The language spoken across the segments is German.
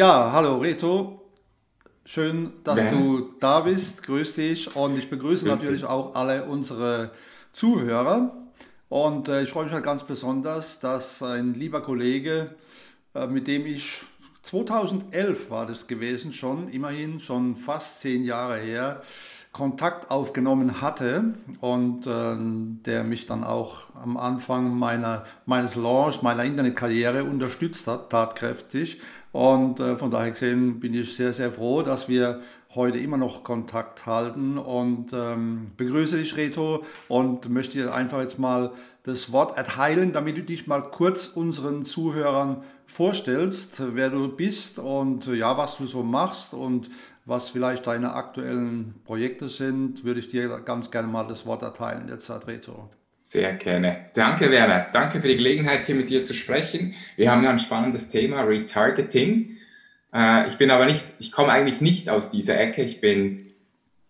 Ja, hallo Reto. Schön, dass ja. du da bist. Grüß dich und ich begrüße Grüß natürlich dich. auch alle unsere Zuhörer. Und äh, ich freue mich halt ganz besonders, dass ein lieber Kollege, äh, mit dem ich 2011 war das gewesen schon, immerhin schon fast zehn Jahre her, Kontakt aufgenommen hatte und äh, der mich dann auch am Anfang meiner, meines Launch, meiner Internetkarriere unterstützt hat, tatkräftig. Und äh, von daher gesehen bin ich sehr, sehr froh, dass wir heute immer noch Kontakt halten und ähm, begrüße dich, Reto, und möchte dir einfach jetzt mal das Wort erteilen, damit du dich mal kurz unseren Zuhörern vorstellst, wer du bist und ja, was du so machst und was vielleicht deine aktuellen Projekte sind, würde ich dir ganz gerne mal das Wort erteilen. Jetzt Reto. Sehr gerne. Danke, Werner. Danke für die Gelegenheit, hier mit dir zu sprechen. Wir haben ja ein spannendes Thema, Retargeting. Äh, ich bin aber nicht, ich komme eigentlich nicht aus dieser Ecke. Ich bin,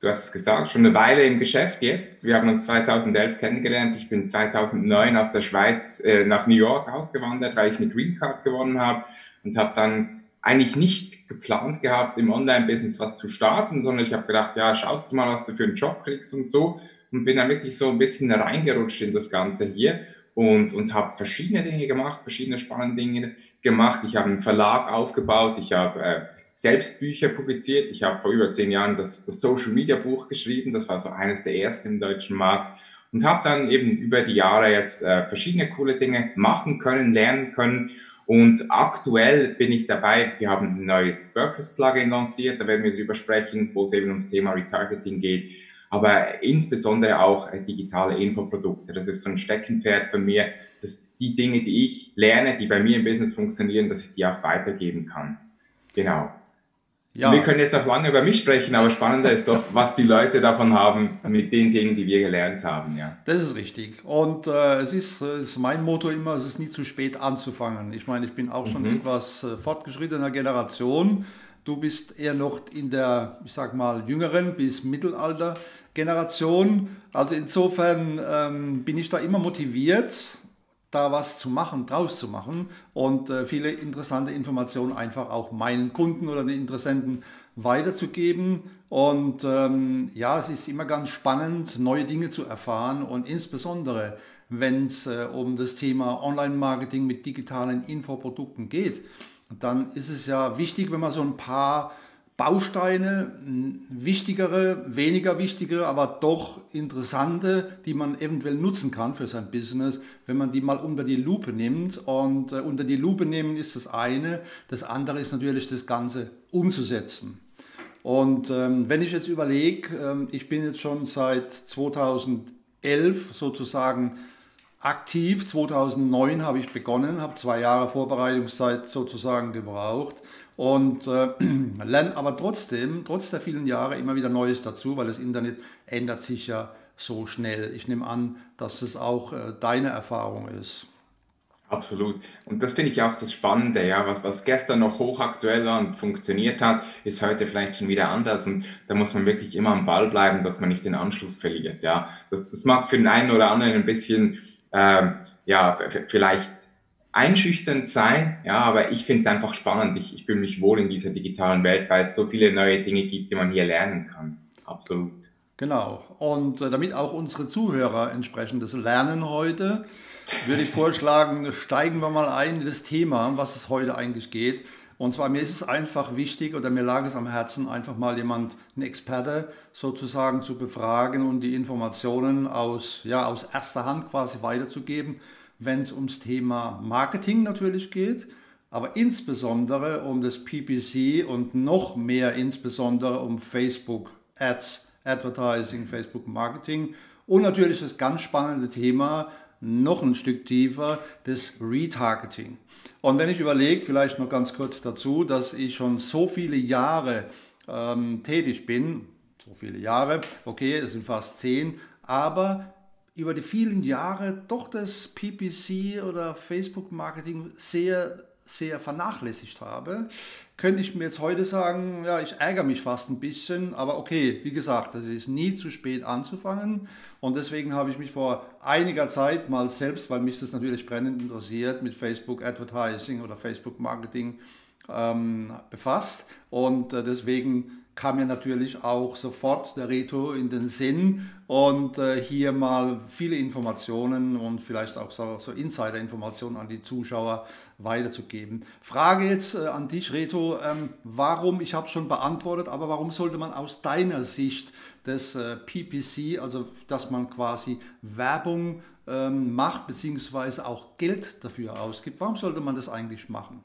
du hast es gesagt, schon eine Weile im Geschäft jetzt. Wir haben uns 2011 kennengelernt. Ich bin 2009 aus der Schweiz äh, nach New York ausgewandert, weil ich eine Green Card gewonnen habe und habe dann eigentlich nicht geplant gehabt, im Online-Business was zu starten, sondern ich habe gedacht, ja, schaust du mal, was du für einen Job kriegst und so und bin dann wirklich so ein bisschen reingerutscht in das Ganze hier und, und habe verschiedene Dinge gemacht, verschiedene spannende Dinge gemacht. Ich habe einen Verlag aufgebaut, ich habe äh, selbst Bücher publiziert, ich habe vor über zehn Jahren das, das Social Media Buch geschrieben, das war so eines der ersten im deutschen Markt. Und habe dann eben über die Jahre jetzt äh, verschiedene coole Dinge machen können, lernen können. Und aktuell bin ich dabei, wir haben ein neues WordPress-Plugin lanciert, da werden wir drüber sprechen, wo es eben ums Thema Retargeting geht, aber insbesondere auch äh, digitale Infoprodukte. Das ist so ein Steckenpferd von mir, dass die Dinge, die ich lerne, die bei mir im Business funktionieren, dass ich die auch weitergeben kann. Genau. Ja. Wir können jetzt noch lange über mich sprechen, aber spannender ist doch, was die Leute davon haben mit den Dingen, die wir gelernt haben. Ja. Das ist richtig. Und äh, es, ist, äh, ist mein Motto immer, es ist nie zu spät anzufangen. Ich meine, ich bin auch schon mhm. etwas äh, fortgeschrittener Generation. Du bist eher noch in der, ich sag mal, jüngeren bis Mittelalter Generation. Also insofern ähm, bin ich da immer motiviert, da was zu machen, draus zu machen und äh, viele interessante Informationen einfach auch meinen Kunden oder den Interessenten weiterzugeben. Und ähm, ja, es ist immer ganz spannend, neue Dinge zu erfahren und insbesondere, wenn es äh, um das Thema Online-Marketing mit digitalen Infoprodukten geht, dann ist es ja wichtig, wenn man so ein paar Bausteine, wichtigere, weniger wichtige, aber doch interessante, die man eventuell nutzen kann für sein Business, wenn man die mal unter die Lupe nimmt. Und äh, unter die Lupe nehmen ist das eine, das andere ist natürlich das Ganze umzusetzen. Und ähm, wenn ich jetzt überlege, ähm, ich bin jetzt schon seit 2011 sozusagen aktiv, 2009 habe ich begonnen, habe zwei Jahre Vorbereitungszeit sozusagen gebraucht und äh, lernen aber trotzdem, trotz der vielen Jahre, immer wieder Neues dazu, weil das Internet ändert sich ja so schnell. Ich nehme an, dass es auch äh, deine Erfahrung ist. Absolut. Und das finde ich auch das Spannende, ja, was, was gestern noch hochaktuell war und funktioniert hat, ist heute vielleicht schon wieder anders. Und da muss man wirklich immer am Ball bleiben, dass man nicht den Anschluss verliert. Ja, das, das mag für den einen oder anderen ein bisschen, ähm, ja, vielleicht einschüchternd sein, ja, aber ich finde es einfach spannend. Ich, ich fühle mich wohl in dieser digitalen Welt, weil es so viele neue Dinge gibt, die man hier lernen kann. Absolut. Genau. Und äh, damit auch unsere Zuhörer entsprechendes lernen heute, würde ich vorschlagen, steigen wir mal ein in das Thema, um was es heute eigentlich geht. Und zwar mir ist es einfach wichtig oder mir lag es am Herzen, einfach mal jemand, einen Experte sozusagen zu befragen und die Informationen aus, ja, aus erster Hand quasi weiterzugeben wenn es ums Thema Marketing natürlich geht, aber insbesondere um das PPC und noch mehr insbesondere um Facebook Ads, Advertising, Facebook Marketing und natürlich das ganz spannende Thema noch ein Stück tiefer, das Retargeting. Und wenn ich überlege, vielleicht noch ganz kurz dazu, dass ich schon so viele Jahre ähm, tätig bin, so viele Jahre, okay, es sind fast zehn, aber über die vielen Jahre doch das PPC oder Facebook-Marketing sehr, sehr vernachlässigt habe, könnte ich mir jetzt heute sagen, ja, ich ärgere mich fast ein bisschen, aber okay, wie gesagt, es ist nie zu spät anzufangen. Und deswegen habe ich mich vor einiger Zeit mal selbst, weil mich das natürlich brennend interessiert, mit Facebook Advertising oder Facebook Marketing ähm, befasst. Und äh, deswegen kam mir natürlich auch sofort der Reto in den Sinn und äh, hier mal viele Informationen und vielleicht auch so, so Insider-Informationen an die Zuschauer weiterzugeben. Frage jetzt äh, an dich, Reto, ähm, warum, ich habe schon beantwortet, aber warum sollte man aus deiner Sicht des äh, PPC, also dass man quasi Werbung ähm, macht, beziehungsweise auch Geld dafür ausgibt, warum sollte man das eigentlich machen?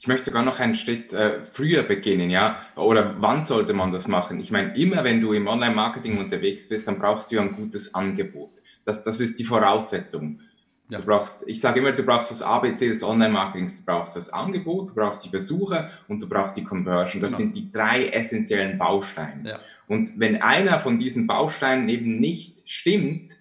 Ich möchte sogar noch einen Schritt äh, früher beginnen, ja. Oder wann sollte man das machen? Ich meine, immer wenn du im Online-Marketing unterwegs bist, dann brauchst du ein gutes Angebot. Das, das ist die Voraussetzung. Ja. Du brauchst, ich sage immer, du brauchst das ABC des Online-Marketings. Du brauchst das Angebot, du brauchst die Besucher und du brauchst die Conversion. Das genau. sind die drei essentiellen Bausteine. Ja. Und wenn einer von diesen Bausteinen eben nicht stimmt,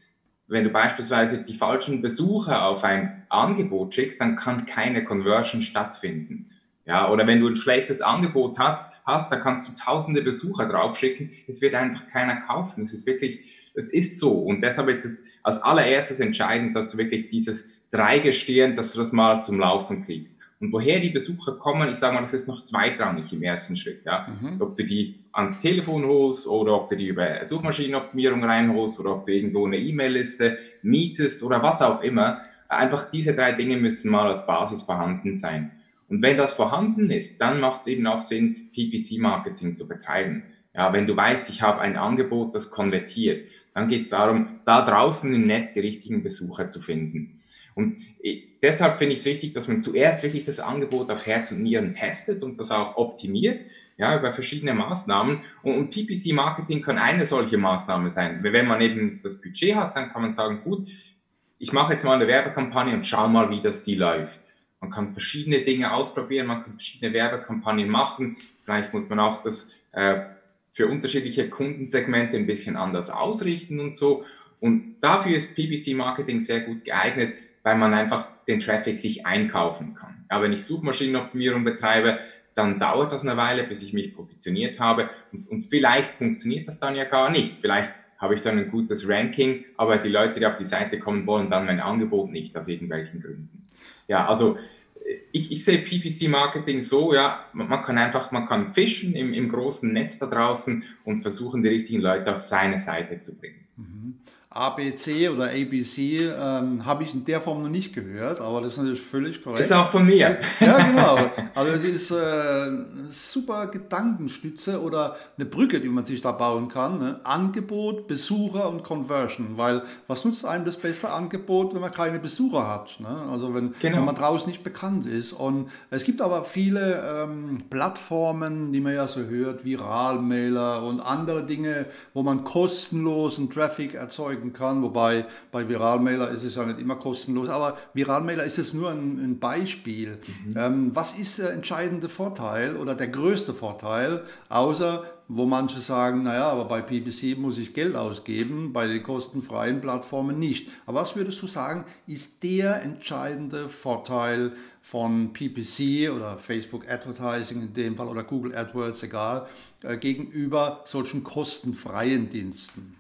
wenn du beispielsweise die falschen Besucher auf ein Angebot schickst, dann kann keine Conversion stattfinden. Ja, oder wenn du ein schlechtes Angebot hat, hast, da kannst du tausende Besucher draufschicken, es wird einfach keiner kaufen. Es ist wirklich, es ist so. Und deshalb ist es als allererstes entscheidend, dass du wirklich dieses Dreigestirn, dass du das mal zum Laufen kriegst. Und woher die Besucher kommen, ich sage mal, das ist noch zweitrangig im ersten Schritt. Ja? Mhm. Ob du die ans Telefon holst oder ob du die über Suchmaschinenoptimierung reinholst oder ob du irgendwo eine E-Mail-Liste mietest oder was auch immer. Einfach diese drei Dinge müssen mal als Basis vorhanden sein. Und wenn das vorhanden ist, dann macht es eben auch Sinn, PPC-Marketing zu betreiben. Ja, wenn du weißt, ich habe ein Angebot, das konvertiert, dann geht es darum, da draußen im Netz die richtigen Besucher zu finden. Und deshalb finde ich es wichtig, dass man zuerst wirklich das Angebot auf Herz und Nieren testet und das auch optimiert, ja, über verschiedene Maßnahmen. Und, und PPC-Marketing kann eine solche Maßnahme sein. Wenn man eben das Budget hat, dann kann man sagen, gut, ich mache jetzt mal eine Werbekampagne und schau mal, wie das die läuft. Man kann verschiedene Dinge ausprobieren, man kann verschiedene Werbekampagnen machen. Vielleicht muss man auch das äh, für unterschiedliche Kundensegmente ein bisschen anders ausrichten und so. Und dafür ist PPC-Marketing sehr gut geeignet, weil man einfach den Traffic sich einkaufen kann. Aber wenn ich Suchmaschinenoptimierung betreibe, dann dauert das eine Weile, bis ich mich positioniert habe und, und vielleicht funktioniert das dann ja gar nicht. Vielleicht habe ich dann ein gutes Ranking, aber die Leute, die auf die Seite kommen, wollen dann mein Angebot nicht aus irgendwelchen Gründen. Ja, also ich, ich sehe PPC-Marketing so, ja, man kann einfach, man kann fischen im, im großen Netz da draußen und versuchen, die richtigen Leute auf seine Seite zu bringen. Mhm. ABC oder ABC ähm, habe ich in der Form noch nicht gehört, aber das ist natürlich völlig korrekt. Ist auch von mir. Ja, genau. Also es ist äh, eine super Gedankenstütze oder eine Brücke, die man sich da bauen kann. Ne? Angebot, Besucher und Conversion. Weil was nutzt einem das beste Angebot, wenn man keine Besucher hat? Ne? Also wenn, genau. wenn, man draußen nicht bekannt ist. Und es gibt aber viele ähm, Plattformen, die man ja so hört, Viralmailer und andere Dinge, wo man kostenlosen Traffic erzeugen klicken kann, wobei bei Viralmailer ist es ja nicht immer kostenlos, aber Viralmailer ist es nur ein, ein Beispiel. Mhm. Ähm, was ist der entscheidende Vorteil oder der größte Vorteil, außer wo manche sagen, naja, aber bei PPC muss ich Geld ausgeben, bei den kostenfreien Plattformen nicht. Aber was würdest du sagen, ist der entscheidende Vorteil von PPC oder Facebook Advertising in dem Fall oder Google AdWords, egal, äh, gegenüber solchen kostenfreien Diensten?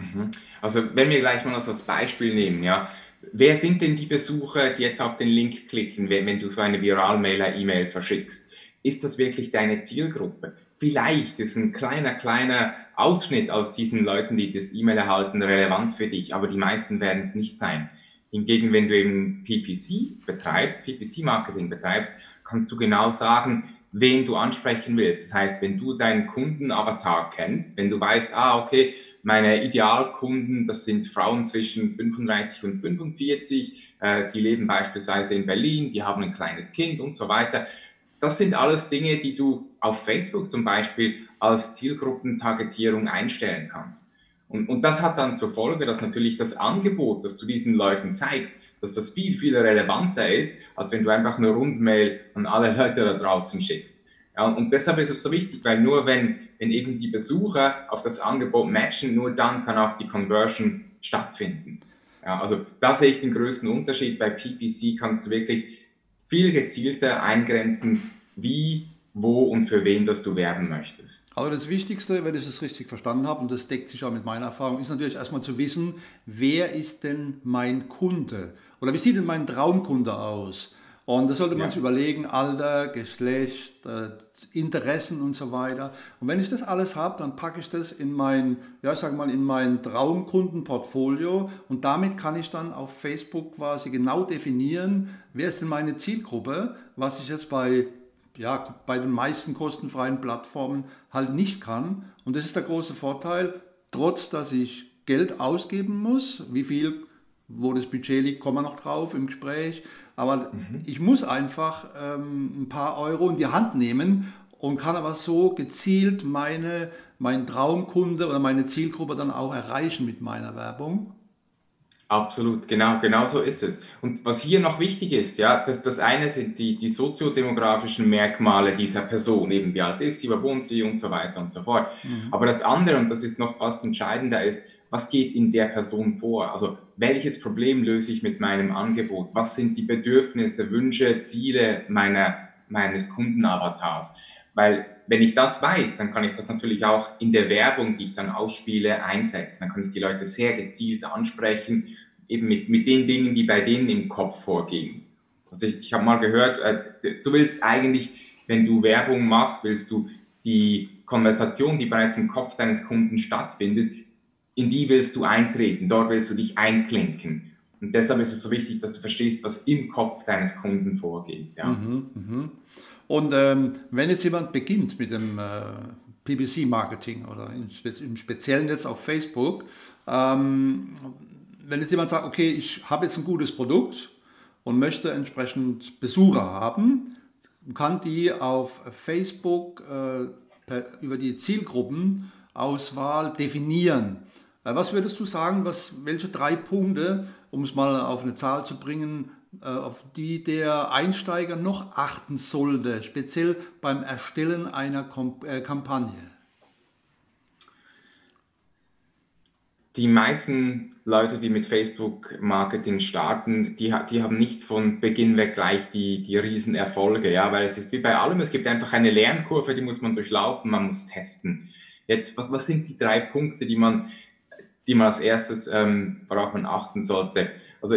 Mhm. Also wenn wir gleich mal das als Beispiel nehmen, ja, wer sind denn die Besucher, die jetzt auf den Link klicken, wenn, wenn du so eine Viral-Mailer-E-Mail verschickst? Ist das wirklich deine Zielgruppe? Vielleicht ist ein kleiner, kleiner Ausschnitt aus diesen Leuten, die das E-Mail erhalten, relevant für dich, aber die meisten werden es nicht sein. Hingegen, wenn du eben PPC betreibst, PPC-Marketing betreibst, kannst du genau sagen, wen du ansprechen willst. Das heißt, wenn du deinen Kundenavatar kennst, wenn du weißt, ah, okay, meine Idealkunden, das sind Frauen zwischen 35 und 45, äh, die leben beispielsweise in Berlin, die haben ein kleines Kind und so weiter. Das sind alles Dinge, die du auf Facebook zum Beispiel als Zielgruppentargetierung einstellen kannst. Und, und das hat dann zur Folge, dass natürlich das Angebot, das du diesen Leuten zeigst, dass das viel, viel relevanter ist, als wenn du einfach eine Rundmail an alle Leute da draußen schickst. Und deshalb ist es so wichtig, weil nur wenn, wenn eben die Besucher auf das Angebot matchen, nur dann kann auch die Conversion stattfinden. Ja, also da sehe ich den größten Unterschied. Bei PPC kannst du wirklich viel gezielter eingrenzen, wie, wo und für wen das du werben möchtest. Aber das Wichtigste, wenn ich es richtig verstanden habe, und das deckt sich auch mit meiner Erfahrung, ist natürlich erstmal zu wissen, wer ist denn mein Kunde? Oder wie sieht denn mein Traumkunde aus? Und da sollte man ja. sich überlegen, Alter, Geschlecht, äh, Interessen und so weiter. Und wenn ich das alles habe, dann packe ich das in mein, ja, ich sag mal, in mein Traumkundenportfolio und damit kann ich dann auf Facebook quasi genau definieren, wer ist denn meine Zielgruppe, was ich jetzt bei ja, bei den meisten kostenfreien Plattformen halt nicht kann. Und das ist der große Vorteil, trotz dass ich Geld ausgeben muss, wie viel, wo das Budget liegt, kommen wir noch drauf im Gespräch, aber mhm. ich muss einfach ähm, ein paar Euro in die Hand nehmen und kann aber so gezielt meine, meinen Traumkunde oder meine Zielgruppe dann auch erreichen mit meiner Werbung. Absolut, genau, genau so ist es. Und was hier noch wichtig ist, ja, das, das eine sind die, die soziodemografischen Merkmale dieser Person, eben wie alt ist sie, wo wohnt sie und so weiter und so fort. Mhm. Aber das andere, und das ist noch fast entscheidender, ist, was geht in der Person vor? Also welches Problem löse ich mit meinem Angebot? Was sind die Bedürfnisse, Wünsche, Ziele meiner, meines Kundenavatars? Weil wenn ich das weiß, dann kann ich das natürlich auch in der Werbung, die ich dann ausspiele, einsetzen. Dann kann ich die Leute sehr gezielt ansprechen, eben mit, mit den Dingen, die bei denen im Kopf vorgehen. Also ich, ich habe mal gehört, äh, du willst eigentlich, wenn du Werbung machst, willst du die Konversation, die bereits im Kopf deines Kunden stattfindet, in die willst du eintreten, dort willst du dich einklinken. Und deshalb ist es so wichtig, dass du verstehst, was im Kopf deines Kunden vorgeht. Ja. Mhm, mh. Und ähm, wenn jetzt jemand beginnt mit dem äh, PPC-Marketing oder im Speziellen jetzt auf Facebook, ähm, wenn jetzt jemand sagt, okay, ich habe jetzt ein gutes Produkt und möchte entsprechend Besucher haben, kann die auf Facebook äh, per, über die Zielgruppenauswahl definieren. Äh, was würdest du sagen, was, welche drei Punkte, um es mal auf eine Zahl zu bringen, äh, auf die der Einsteiger noch achten sollte, speziell beim Erstellen einer äh, Kampagne? Die meisten Leute, die mit Facebook-Marketing starten, die, die haben nicht von Beginn weg gleich die, die Riesenerfolge, ja, weil es ist wie bei allem, es gibt einfach eine Lernkurve, die muss man durchlaufen, man muss testen. Jetzt, was, was sind die drei Punkte, die man die man als erstes, ähm, worauf man achten sollte. Also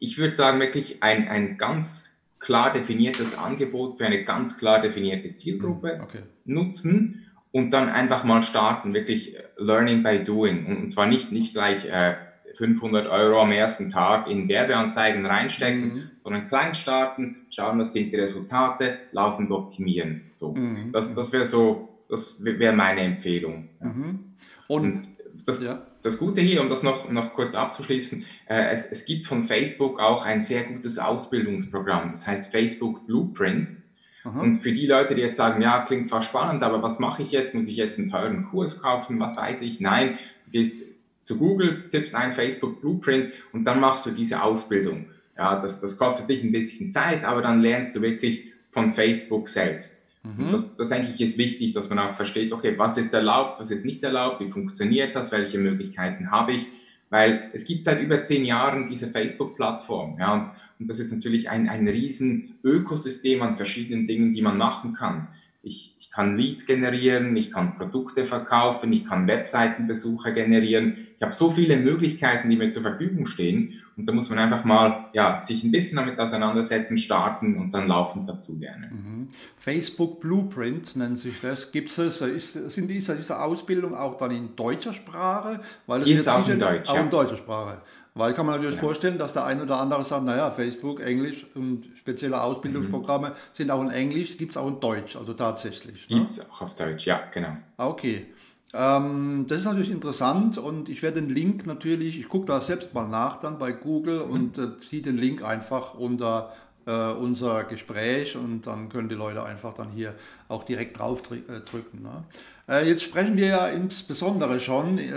ich würde sagen, wirklich ein, ein ganz klar definiertes Angebot für eine ganz klar definierte Zielgruppe hm, okay. nutzen und dann einfach mal starten, wirklich Learning by Doing. Und, zwar nicht, nicht gleich äh, 500 Euro am ersten Tag in Werbeanzeigen reinstecken, mhm. sondern klein starten, schauen, was sind die Resultate, laufend optimieren. So. Mhm. Das, das wäre so, das wäre meine Empfehlung. Mhm. Und, und das, ja das Gute hier, um das noch, noch kurz abzuschließen, äh, es, es gibt von Facebook auch ein sehr gutes Ausbildungsprogramm, das heißt Facebook Blueprint. Aha. Und für die Leute, die jetzt sagen, ja, klingt zwar spannend, aber was mache ich jetzt? Muss ich jetzt einen teuren Kurs kaufen? Was weiß ich? Nein, du gehst zu Google, tippst ein Facebook Blueprint und dann machst du diese Ausbildung. Ja, das, das kostet dich ein bisschen Zeit, aber dann lernst du wirklich von Facebook selbst. Mhm. Das, das denke ich ist wichtig, dass man auch versteht, okay, was ist erlaubt, was ist nicht erlaubt, wie funktioniert das, welche Möglichkeiten habe ich, weil es gibt seit über zehn Jahren diese Facebook-Plattform, ja, und, und das ist natürlich ein, ein riesen Ökosystem an verschiedenen Dingen, die man machen kann. Ich kann Leads generieren, ich kann Produkte verkaufen, ich kann Webseitenbesucher generieren. Ich habe so viele Möglichkeiten, die mir zur Verfügung stehen. Und da muss man einfach mal ja, sich ein bisschen damit auseinandersetzen, starten und dann laufend dazu lernen. Mhm. Facebook Blueprint nennt sich das. Gibt es ist, sind diese, diese Ausbildung auch dann in deutscher Sprache? Weil es ist auch in Deutsch. Auch ja. in deutscher Sprache. Weil kann man natürlich ja. vorstellen, dass der ein oder andere sagt, naja, Facebook, Englisch und spezielle Ausbildungsprogramme mhm. sind auch in Englisch, gibt es auch in Deutsch, also tatsächlich. Ne? Gibt es auch auf Deutsch, ja, genau. Ah, okay. Ähm, das ist natürlich interessant und ich werde den Link natürlich, ich gucke da selbst mal nach dann bei Google mhm. und äh, ziehe den Link einfach unter äh, unser Gespräch und dann können die Leute einfach dann hier auch direkt drauf drücken. Ne? Äh, jetzt sprechen wir ja insbesondere schon, äh,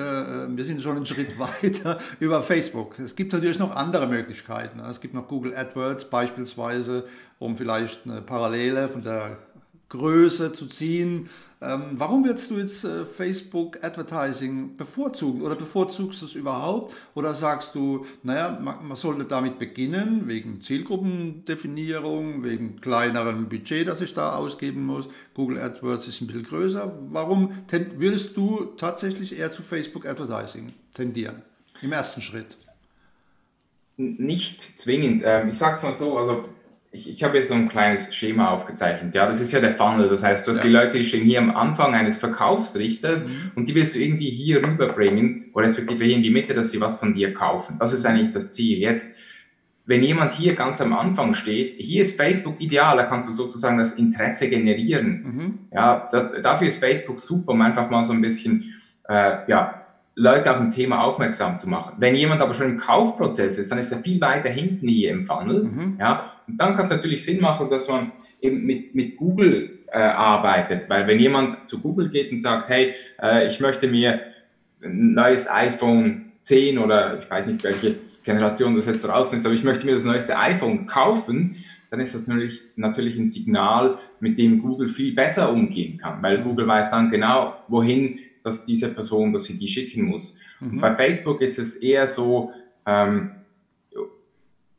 wir sind schon einen Schritt weiter über Facebook. Es gibt natürlich noch andere Möglichkeiten. Es gibt noch Google AdWords beispielsweise, um vielleicht eine Parallele von der Größe zu ziehen ähm, warum würdest du jetzt äh, Facebook Advertising bevorzugen oder bevorzugst du es überhaupt? Oder sagst du, naja, man, man sollte damit beginnen, wegen Zielgruppendefinierung, wegen kleinerem Budget, das ich da ausgeben muss? Google AdWords ist ein bisschen größer. Warum würdest du tatsächlich eher zu Facebook Advertising tendieren im ersten Schritt? Nicht zwingend. Ähm, ich sage es mal so, also ich, ich habe hier so ein kleines Schema aufgezeichnet. Ja, das ist ja der Funnel. Das heißt, du hast ja. die Leute, die stehen hier am Anfang eines Verkaufsrichters mhm. und die willst du irgendwie hier rüberbringen oder respektive hier in die Mitte, dass sie was von dir kaufen. Das ist eigentlich das Ziel. Jetzt, wenn jemand hier ganz am Anfang steht, hier ist Facebook ideal, da kannst du sozusagen das Interesse generieren. Mhm. Ja, das, dafür ist Facebook super, um einfach mal so ein bisschen, äh, ja, Leute auf ein Thema aufmerksam zu machen. Wenn jemand aber schon im Kaufprozess ist, dann ist er viel weiter hinten hier im Funnel. Mhm. Ja, und dann kann es natürlich Sinn machen, dass man eben mit, mit Google äh, arbeitet, weil wenn jemand zu Google geht und sagt, hey, äh, ich möchte mir ein neues iPhone 10 oder ich weiß nicht, welche Generation das jetzt draußen ist, aber ich möchte mir das neueste iPhone kaufen, dann ist das natürlich, natürlich ein Signal, mit dem Google viel besser umgehen kann, weil Google weiß dann genau, wohin dass diese Person, dass sie die schicken muss. Mhm. bei Facebook ist es eher so, ähm,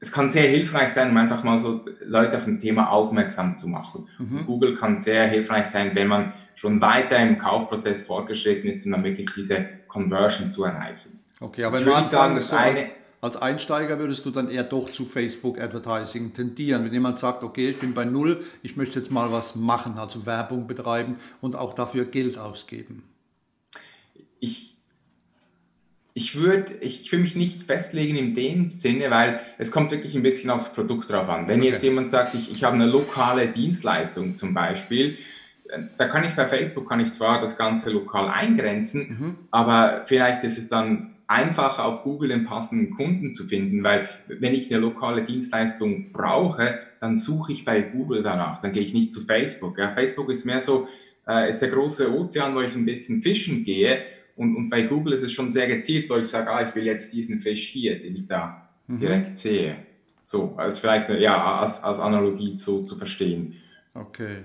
es kann sehr hilfreich sein, um einfach mal so Leute auf ein Thema aufmerksam zu machen. Mhm. Google kann sehr hilfreich sein, wenn man schon weiter im Kaufprozess fortgeschritten ist, um dann wirklich diese Conversion zu erreichen. Okay, aber wenn man sagen, das eine, als Einsteiger würdest du dann eher doch zu Facebook Advertising tendieren. Wenn jemand sagt, okay, ich bin bei Null, ich möchte jetzt mal was machen, also Werbung betreiben und auch dafür Geld ausgeben ich, ich würde ich will mich nicht festlegen in dem Sinne, weil es kommt wirklich ein bisschen aufs Produkt drauf an. Wenn okay. jetzt jemand sagt, ich, ich habe eine lokale Dienstleistung zum Beispiel, da kann ich bei Facebook, kann ich zwar das Ganze lokal eingrenzen, mhm. aber vielleicht ist es dann einfacher auf Google den passenden Kunden zu finden, weil wenn ich eine lokale Dienstleistung brauche, dann suche ich bei Google danach, dann gehe ich nicht zu Facebook. Ja. Facebook ist mehr so, äh, ist der große Ozean, wo ich ein bisschen fischen gehe und, und bei Google ist es schon sehr gezielt, weil ich sage, ah, ich will jetzt diesen Fisch hier, den ich da mhm. direkt sehe. So, als vielleicht ja, als, als Analogie zu, zu verstehen. Okay.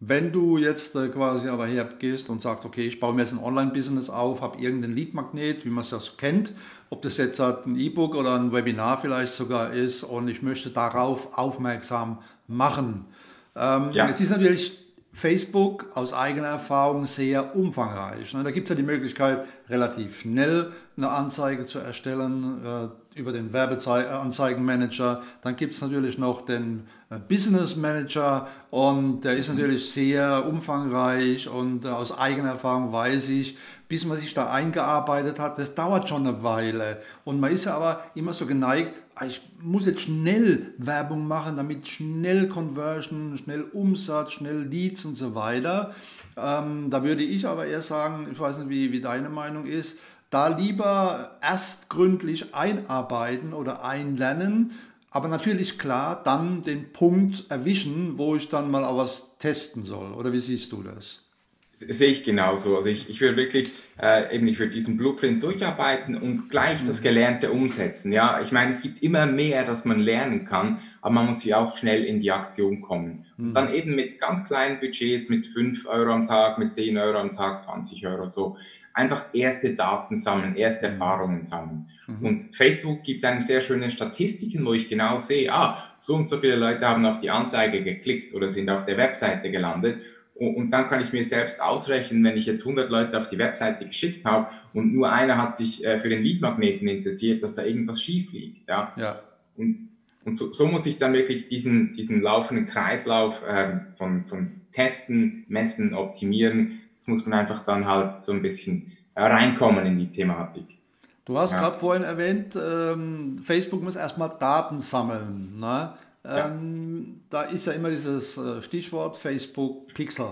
Wenn du jetzt äh, quasi aber hergehst und sagst, okay, ich baue mir jetzt ein Online-Business auf, habe irgendeinen Lead-Magnet, wie man es ja so kennt, ob das jetzt halt ein E-Book oder ein Webinar vielleicht sogar ist und ich möchte darauf aufmerksam machen. Ähm, ja. Jetzt ist natürlich Facebook aus eigener Erfahrung sehr umfangreich. Ne? Da gibt es ja die Möglichkeit, relativ schnell eine Anzeige zu erstellen äh, über den Werbeanzeigenmanager. Dann gibt es natürlich noch den äh, Business Manager und der ist natürlich sehr umfangreich und äh, aus eigener Erfahrung weiß ich, bis man sich da eingearbeitet hat, das dauert schon eine Weile. Und man ist ja aber immer so geneigt, ich muss jetzt schnell Werbung machen, damit schnell Conversion, schnell Umsatz, schnell Leads und so weiter. Ähm, da würde ich aber eher sagen, ich weiß nicht, wie, wie deine Meinung ist, da lieber erst gründlich einarbeiten oder einlernen, aber natürlich klar dann den Punkt erwischen, wo ich dann mal auch was testen soll. Oder wie siehst du das? Sehe ich genauso. Also ich, ich will wirklich äh, eben, ich will diesen Blueprint durcharbeiten und gleich das Gelernte umsetzen. Ja, ich meine, es gibt immer mehr, das man lernen kann, aber man muss hier auch schnell in die Aktion kommen. Mhm. Und dann eben mit ganz kleinen Budgets, mit 5 Euro am Tag, mit 10 Euro am Tag, 20 Euro so. Einfach erste Daten sammeln, erste mhm. Erfahrungen sammeln. Mhm. Und Facebook gibt einem sehr schöne Statistiken, wo ich genau sehe, ah, so und so viele Leute haben auf die Anzeige geklickt oder sind auf der Webseite gelandet. Und dann kann ich mir selbst ausrechnen, wenn ich jetzt 100 Leute auf die Webseite geschickt habe und nur einer hat sich äh, für den Leadmagneten interessiert, dass da irgendwas schief liegt. Ja? ja. Und, und so, so muss ich dann wirklich diesen, diesen laufenden Kreislauf äh, von, von Testen, Messen, Optimieren, das muss man einfach dann halt so ein bisschen reinkommen in die Thematik. Du hast ja. gerade vorhin erwähnt, ähm, Facebook muss erstmal Daten sammeln. Ne? Ähm, da ist ja immer dieses äh, Stichwort Facebook Pixel.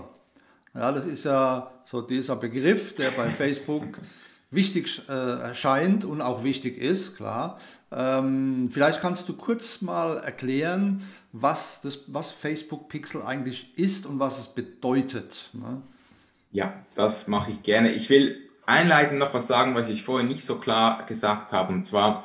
Ja, das ist ja so dieser Begriff, der bei Facebook wichtig äh, erscheint und auch wichtig ist, klar. Ähm, vielleicht kannst du kurz mal erklären, was, das, was Facebook Pixel eigentlich ist und was es bedeutet. Ne? Ja, das mache ich gerne. Ich will einleitend noch was sagen, was ich vorher nicht so klar gesagt habe. Und zwar,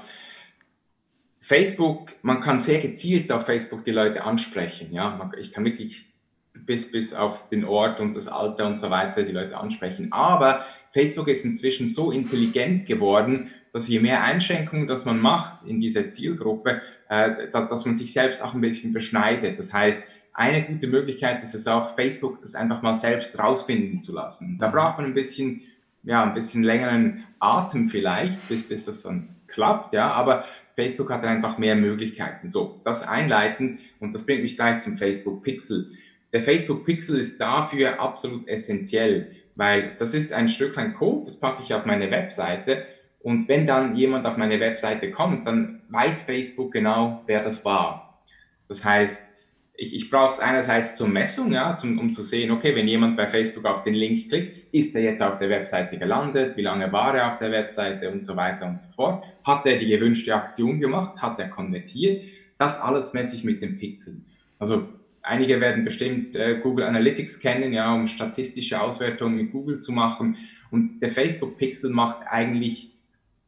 Facebook, man kann sehr gezielt auf Facebook die Leute ansprechen. Ja, ich kann wirklich bis, bis auf den Ort und das Alter und so weiter die Leute ansprechen. Aber Facebook ist inzwischen so intelligent geworden, dass je mehr Einschränkungen, das man macht in dieser Zielgruppe, äh, dass man sich selbst auch ein bisschen beschneidet. Das heißt, eine gute Möglichkeit ist es auch, Facebook das einfach mal selbst rausfinden zu lassen. Da braucht man ein bisschen, ja, ein bisschen längeren Atem vielleicht, bis, bis das dann klappt, ja, aber Facebook hat einfach mehr Möglichkeiten. So, das einleiten und das bringt mich gleich zum Facebook Pixel. Der Facebook Pixel ist dafür absolut essentiell, weil das ist ein Stücklein Code, das packe ich auf meine Webseite und wenn dann jemand auf meine Webseite kommt, dann weiß Facebook genau, wer das war. Das heißt, ich, ich brauche es einerseits zur Messung, ja, zum, um zu sehen, okay, wenn jemand bei Facebook auf den Link klickt, ist er jetzt auf der Webseite gelandet, wie lange war er auf der Webseite und so weiter und so fort. Hat er die gewünschte Aktion gemacht, hat er konvertiert? Das alles messe ich mit dem Pixel. Also einige werden bestimmt äh, Google Analytics kennen, ja, um statistische Auswertungen mit Google zu machen. Und der Facebook Pixel macht eigentlich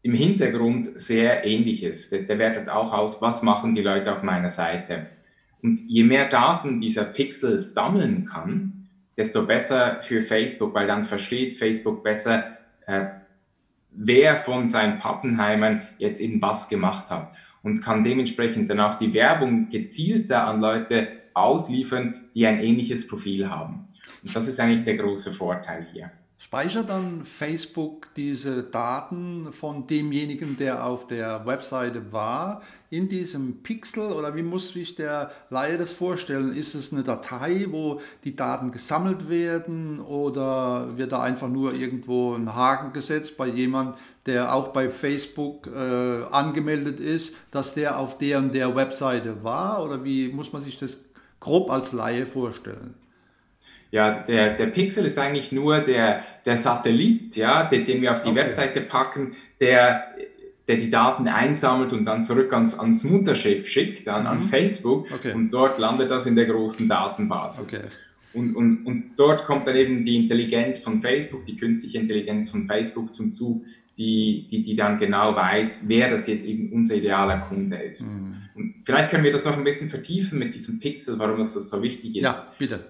im Hintergrund sehr ähnliches. Der, der wertet auch aus, was machen die Leute auf meiner Seite. Und je mehr Daten dieser Pixel sammeln kann, desto besser für Facebook, weil dann versteht Facebook besser, äh, wer von seinen Pappenheimern jetzt eben was gemacht hat und kann dementsprechend dann auch die Werbung gezielter an Leute ausliefern, die ein ähnliches Profil haben. Und das ist eigentlich der große Vorteil hier. Speichert dann Facebook diese Daten von demjenigen, der auf der Webseite war, in diesem Pixel oder wie muss sich der Laie das vorstellen? Ist es eine Datei, wo die Daten gesammelt werden oder wird da einfach nur irgendwo ein Haken gesetzt bei jemand, der auch bei Facebook äh, angemeldet ist, dass der auf der und der Webseite war oder wie muss man sich das grob als Laie vorstellen? Ja, der, der Pixel ist eigentlich nur der, der Satellit, ja, den, den wir auf die okay. Webseite packen, der, der die Daten einsammelt und dann zurück ans, ans Mutterschiff schickt, dann mhm. an Facebook. Okay. Und dort landet das in der großen Datenbasis. Okay. Und, und, und dort kommt dann eben die Intelligenz von Facebook, die künstliche Intelligenz von Facebook zum Zug, die, die, die dann genau weiß, wer das jetzt eben unser idealer Kunde ist. Mhm. Und vielleicht können wir das noch ein bisschen vertiefen mit diesem Pixel, warum das so wichtig ist. Ja, bitte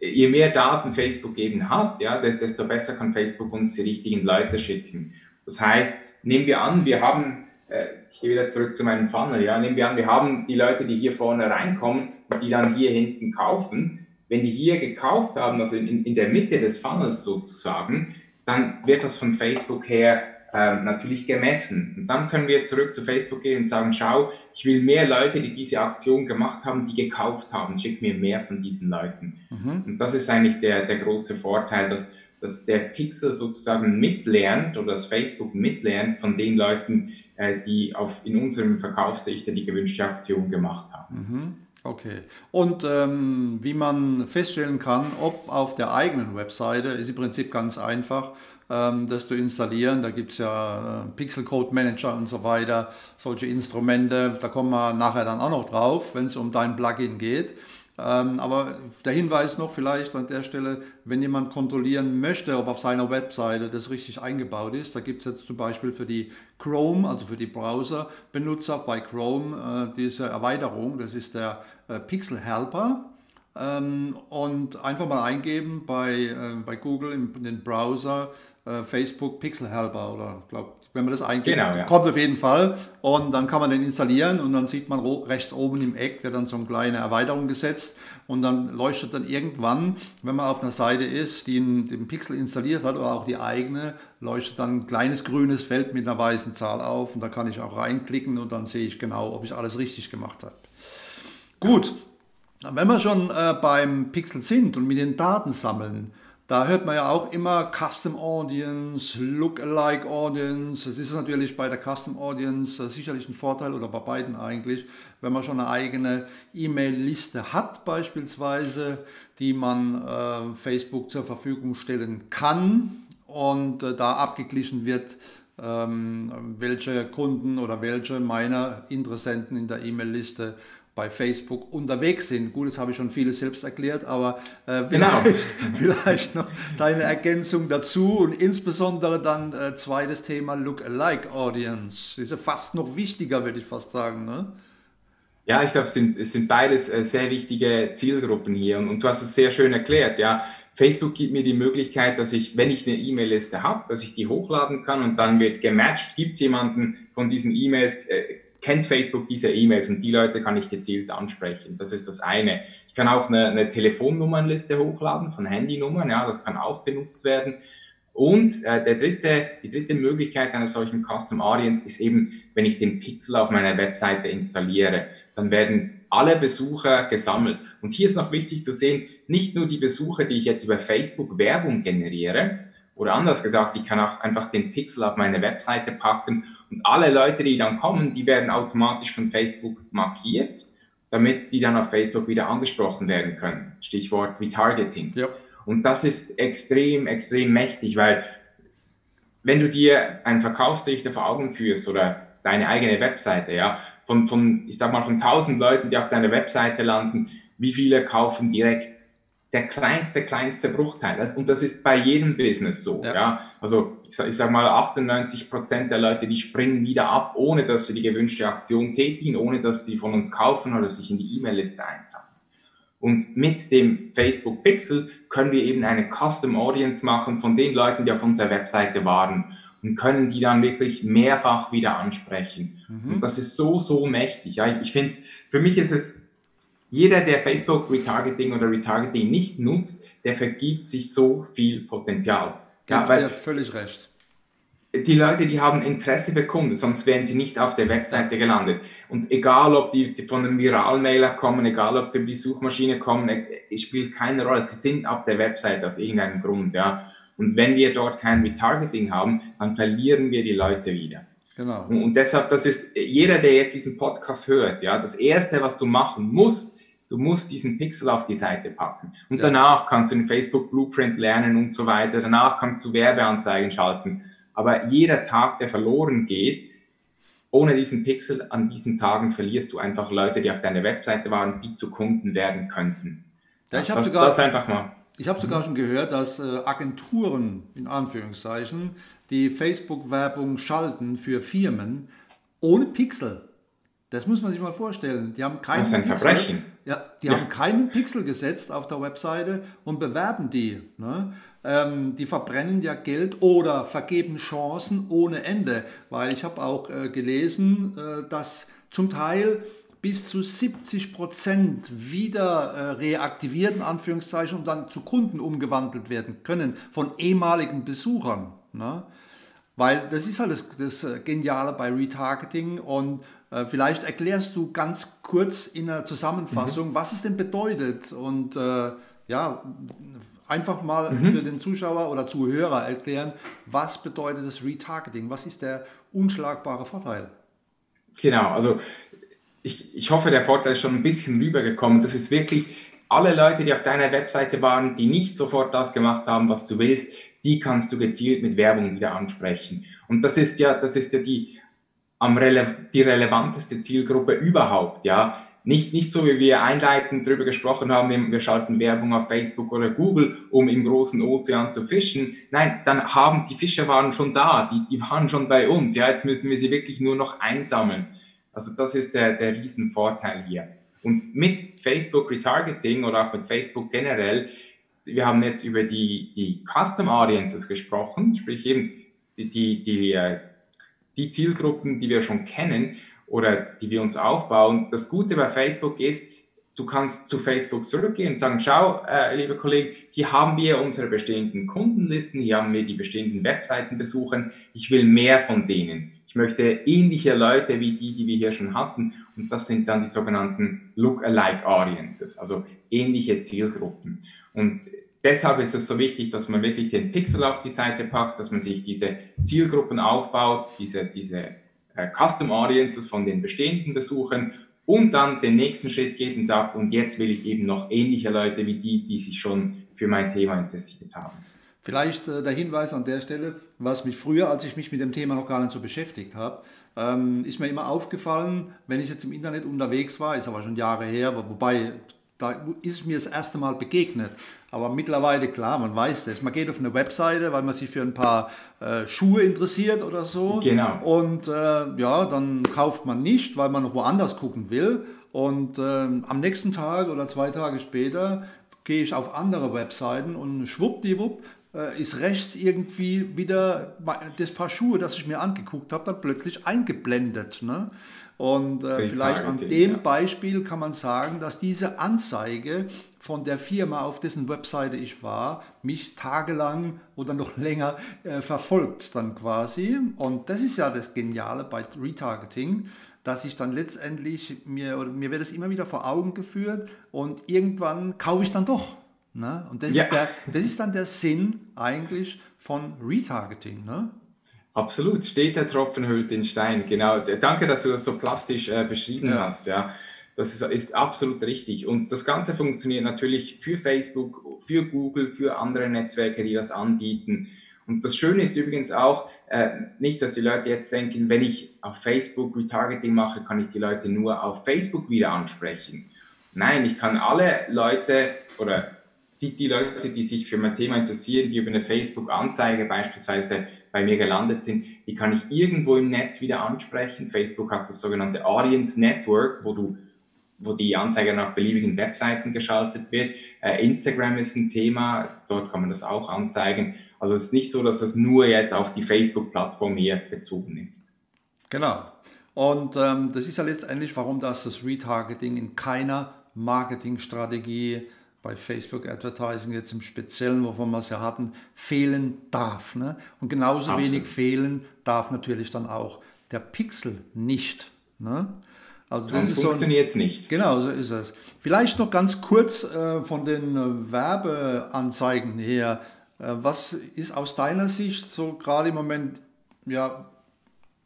je mehr Daten Facebook eben hat, ja, desto besser kann Facebook uns die richtigen Leute schicken. Das heißt, nehmen wir an, wir haben, äh, ich gehe wieder zurück zu meinem Funnel, ja, nehmen wir an, wir haben die Leute, die hier vorne reinkommen und die dann hier hinten kaufen. Wenn die hier gekauft haben, also in, in der Mitte des Funnels sozusagen, dann wird das von Facebook her äh, natürlich gemessen. Und dann können wir zurück zu Facebook gehen und sagen, schau, ich will mehr Leute, die diese Aktion gemacht haben, die gekauft haben. Schick mir mehr von diesen Leuten. Mhm. Und das ist eigentlich der, der große Vorteil, dass, dass der Pixel sozusagen mitlernt oder das Facebook mitlernt von den Leuten, äh, die auf, in unserem Verkaufsrichter die gewünschte Aktion gemacht haben. Mhm. Okay. Und ähm, wie man feststellen kann, ob auf der eigenen Webseite, ist im Prinzip ganz einfach ähm, das zu installieren. Da gibt es ja äh, Pixel Code Manager und so weiter, solche Instrumente. Da kommen wir nachher dann auch noch drauf, wenn es um dein Plugin geht. Ähm, aber der Hinweis noch vielleicht an der Stelle, wenn jemand kontrollieren möchte, ob auf seiner Webseite das richtig eingebaut ist, da gibt es jetzt zum Beispiel für die Chrome, also für die Browser-Benutzer bei Chrome, äh, diese Erweiterung, das ist der äh, Pixel Helper. Ähm, und einfach mal eingeben bei, äh, bei Google in den Browser äh, Facebook Pixel Helper oder glaube wenn man das eingibt, genau, ja. kommt auf jeden Fall und dann kann man den installieren und dann sieht man rechts oben im Eck wird dann so eine kleine Erweiterung gesetzt und dann leuchtet dann irgendwann, wenn man auf einer Seite ist, die den Pixel installiert hat oder auch die eigene, leuchtet dann ein kleines grünes Feld mit einer weißen Zahl auf und da kann ich auch reinklicken und dann sehe ich genau, ob ich alles richtig gemacht habe. Gut, wenn wir schon äh, beim Pixel sind und mit den Daten sammeln, da hört man ja auch immer Custom Audience, Lookalike Audience. Das ist natürlich bei der Custom Audience äh, sicherlich ein Vorteil oder bei beiden eigentlich, wenn man schon eine eigene E-Mail-Liste hat beispielsweise, die man äh, Facebook zur Verfügung stellen kann und äh, da abgeglichen wird, ähm, welche Kunden oder welche meiner Interessenten in der E-Mail-Liste bei Facebook unterwegs sind. Gut, jetzt habe ich schon vieles selbst erklärt, aber äh, genau. vielleicht, vielleicht, noch deine Ergänzung dazu und insbesondere dann äh, zweites Thema Look-alike Audience. Das ist ja fast noch wichtiger, würde ich fast sagen. Ne? Ja, ich glaube, es sind, es sind beides äh, sehr wichtige Zielgruppen hier und, und du hast es sehr schön erklärt. Ja, Facebook gibt mir die Möglichkeit, dass ich, wenn ich eine E-Mail-Liste habe, dass ich die hochladen kann und dann wird gematcht, gibt es jemanden von diesen E-Mails, äh, kennt Facebook diese E-Mails und die Leute kann ich gezielt ansprechen. Das ist das eine. Ich kann auch eine, eine Telefonnummernliste hochladen von Handynummern, ja, das kann auch benutzt werden. Und äh, der dritte, die dritte Möglichkeit einer solchen Custom Audience ist eben, wenn ich den Pixel auf meiner Webseite installiere, dann werden alle Besucher gesammelt. Und hier ist noch wichtig zu sehen, nicht nur die Besucher, die ich jetzt über Facebook Werbung generiere, oder anders gesagt, ich kann auch einfach den Pixel auf meine Webseite packen und alle Leute, die dann kommen, die werden automatisch von Facebook markiert, damit die dann auf Facebook wieder angesprochen werden können. Stichwort Retargeting. Ja. Und das ist extrem, extrem mächtig, weil wenn du dir einen Verkaufsrichter vor Augen führst oder deine eigene Webseite, ja, von, von, ich sag mal, von 1000 Leuten, die auf deiner Webseite landen, wie viele kaufen direkt? Der kleinste, kleinste Bruchteil. Und das ist bei jedem Business so. Ja. ja? Also ich sag, ich sag mal, 98 Prozent der Leute, die springen wieder ab, ohne dass sie die gewünschte Aktion tätigen, ohne dass sie von uns kaufen oder sich in die E-Mail-Liste eintragen. Und mit dem Facebook Pixel können wir eben eine Custom Audience machen von den Leuten, die auf unserer Webseite waren und können die dann wirklich mehrfach wieder ansprechen. Mhm. Und das ist so, so mächtig. Ja, ich finde es, für mich ist es, jeder, der Facebook Retargeting oder Retargeting nicht nutzt, der vergibt sich so viel Potenzial. Ja, weil, völlig recht die Leute, die haben Interesse bekundet, sonst wären sie nicht auf der Webseite gelandet. Und egal, ob die, die von einem Viralmailer kommen, egal, ob sie über die Suchmaschine kommen, es spielt keine Rolle. Sie sind auf der Webseite aus irgendeinem Grund, ja. Und wenn wir dort kein Retargeting haben, dann verlieren wir die Leute wieder. Genau. Und, und deshalb, das ist, jeder, der jetzt diesen Podcast hört, ja, das erste, was du machen musst, du musst diesen Pixel auf die Seite packen. Und ja. danach kannst du den Facebook Blueprint lernen und so weiter. Danach kannst du Werbeanzeigen schalten. Aber jeder Tag, der verloren geht, ohne diesen Pixel an diesen Tagen verlierst du einfach Leute, die auf deiner Webseite waren, die zu Kunden werden könnten. Ja, ich habe sogar, das einfach mal. Ich habe sogar schon gehört, dass äh, Agenturen in Anführungszeichen die Facebook-Werbung schalten für Firmen ohne Pixel. Das muss man sich mal vorstellen. Die haben keinen das ist ein Pixel, Verbrechen. Ja, die ja. haben keinen Pixel gesetzt auf der Webseite und bewerben die. Ne? Ähm, die verbrennen ja Geld oder vergeben Chancen ohne Ende. Weil ich habe auch äh, gelesen, äh, dass zum Teil bis zu 70 Prozent wieder äh, reaktivierten Anführungszeichen und dann zu Kunden umgewandelt werden können von ehemaligen Besuchern. Ne? Weil das ist halt das, das äh, Geniale bei Retargeting und vielleicht erklärst du ganz kurz in der Zusammenfassung, mhm. was es denn bedeutet und äh, ja, einfach mal mhm. für den Zuschauer oder Zuhörer erklären, was bedeutet das Retargeting? Was ist der unschlagbare Vorteil? Genau, also ich, ich hoffe, der Vorteil ist schon ein bisschen rübergekommen. Das ist wirklich alle Leute, die auf deiner Webseite waren, die nicht sofort das gemacht haben, was du willst, die kannst du gezielt mit Werbung wieder ansprechen. Und das ist ja, das ist ja die, am rele die relevanteste Zielgruppe überhaupt, ja. Nicht, nicht so, wie wir einleitend darüber gesprochen haben, wir schalten Werbung auf Facebook oder Google, um im großen Ozean zu fischen. Nein, dann haben die Fischer waren schon da, die, die waren schon bei uns. Ja, jetzt müssen wir sie wirklich nur noch einsammeln. Also das ist der, der Riesenvorteil hier. Und mit Facebook Retargeting oder auch mit Facebook generell, wir haben jetzt über die, die Custom Audiences gesprochen, sprich eben die, die, die, äh, die Zielgruppen, die wir schon kennen oder die wir uns aufbauen. Das Gute bei Facebook ist, du kannst zu Facebook zurückgehen und sagen, schau, äh, liebe Kollegen, hier haben wir unsere bestehenden Kundenlisten, hier haben wir die bestehenden Webseiten besuchen. Ich will mehr von denen. Ich möchte ähnliche Leute wie die, die wir hier schon hatten. Und das sind dann die sogenannten Look-alike Audiences, also ähnliche Zielgruppen. Und deshalb ist es so wichtig, dass man wirklich den Pixel auf die Seite packt, dass man sich diese Zielgruppen aufbaut, diese, diese äh, Custom Audiences von den bestehenden Besuchern und dann den nächsten Schritt geht und sagt, und jetzt will ich eben noch ähnliche Leute wie die, die sich schon für mein Thema interessiert haben. Vielleicht äh, der Hinweis an der Stelle, was mich früher, als ich mich mit dem Thema noch gar nicht so beschäftigt habe, ähm, ist mir immer aufgefallen, wenn ich jetzt im Internet unterwegs war, ist aber schon Jahre her, wobei da ist mir das erste Mal begegnet. Aber mittlerweile, klar, man weiß das. Man geht auf eine Webseite, weil man sich für ein paar äh, Schuhe interessiert oder so. Genau. Und äh, ja, dann kauft man nicht, weil man noch woanders gucken will. Und äh, am nächsten Tag oder zwei Tage später gehe ich auf andere Webseiten und schwuppdiwupp äh, ist rechts irgendwie wieder das Paar Schuhe, das ich mir angeguckt habe, dann plötzlich eingeblendet. Ne? Und äh, vielleicht an dem ja. Beispiel kann man sagen, dass diese Anzeige von der Firma, auf dessen Webseite ich war, mich tagelang oder noch länger äh, verfolgt dann quasi. Und das ist ja das Geniale bei Retargeting, dass ich dann letztendlich, mir, mir wird es immer wieder vor Augen geführt und irgendwann kaufe ich dann doch. Ne? Und das, ja. ist der, das ist dann der Sinn eigentlich von Retargeting. Ne? Absolut, steht der Tropfen hüllt den Stein. Genau. Danke, dass du das so plastisch äh, beschrieben ja. hast. Ja. Das ist, ist absolut richtig. Und das Ganze funktioniert natürlich für Facebook, für Google, für andere Netzwerke, die das anbieten. Und das Schöne ist übrigens auch, äh, nicht, dass die Leute jetzt denken, wenn ich auf Facebook Retargeting mache, kann ich die Leute nur auf Facebook wieder ansprechen. Nein, ich kann alle Leute oder die, die Leute, die sich für mein Thema interessieren, die über eine Facebook-Anzeige beispielsweise bei mir gelandet sind, die kann ich irgendwo im Netz wieder ansprechen. Facebook hat das sogenannte Audience Network, wo du wo die Anzeige dann auf beliebigen Webseiten geschaltet wird. Äh, Instagram ist ein Thema, dort kann man das auch anzeigen. Also es ist nicht so, dass das nur jetzt auf die Facebook-Plattform hier bezogen ist. Genau. Und ähm, das ist ja letztendlich, warum das, das Retargeting in keiner Marketingstrategie bei Facebook Advertising jetzt im Speziellen, wovon wir es ja hatten, fehlen darf. Ne? Und genauso Absolut. wenig fehlen darf natürlich dann auch der Pixel nicht. Ne? Also das funktioniert so nicht. Genau, so ist es. Vielleicht noch ganz kurz äh, von den äh, Werbeanzeigen her. Äh, was ist aus deiner Sicht so gerade im Moment, ja,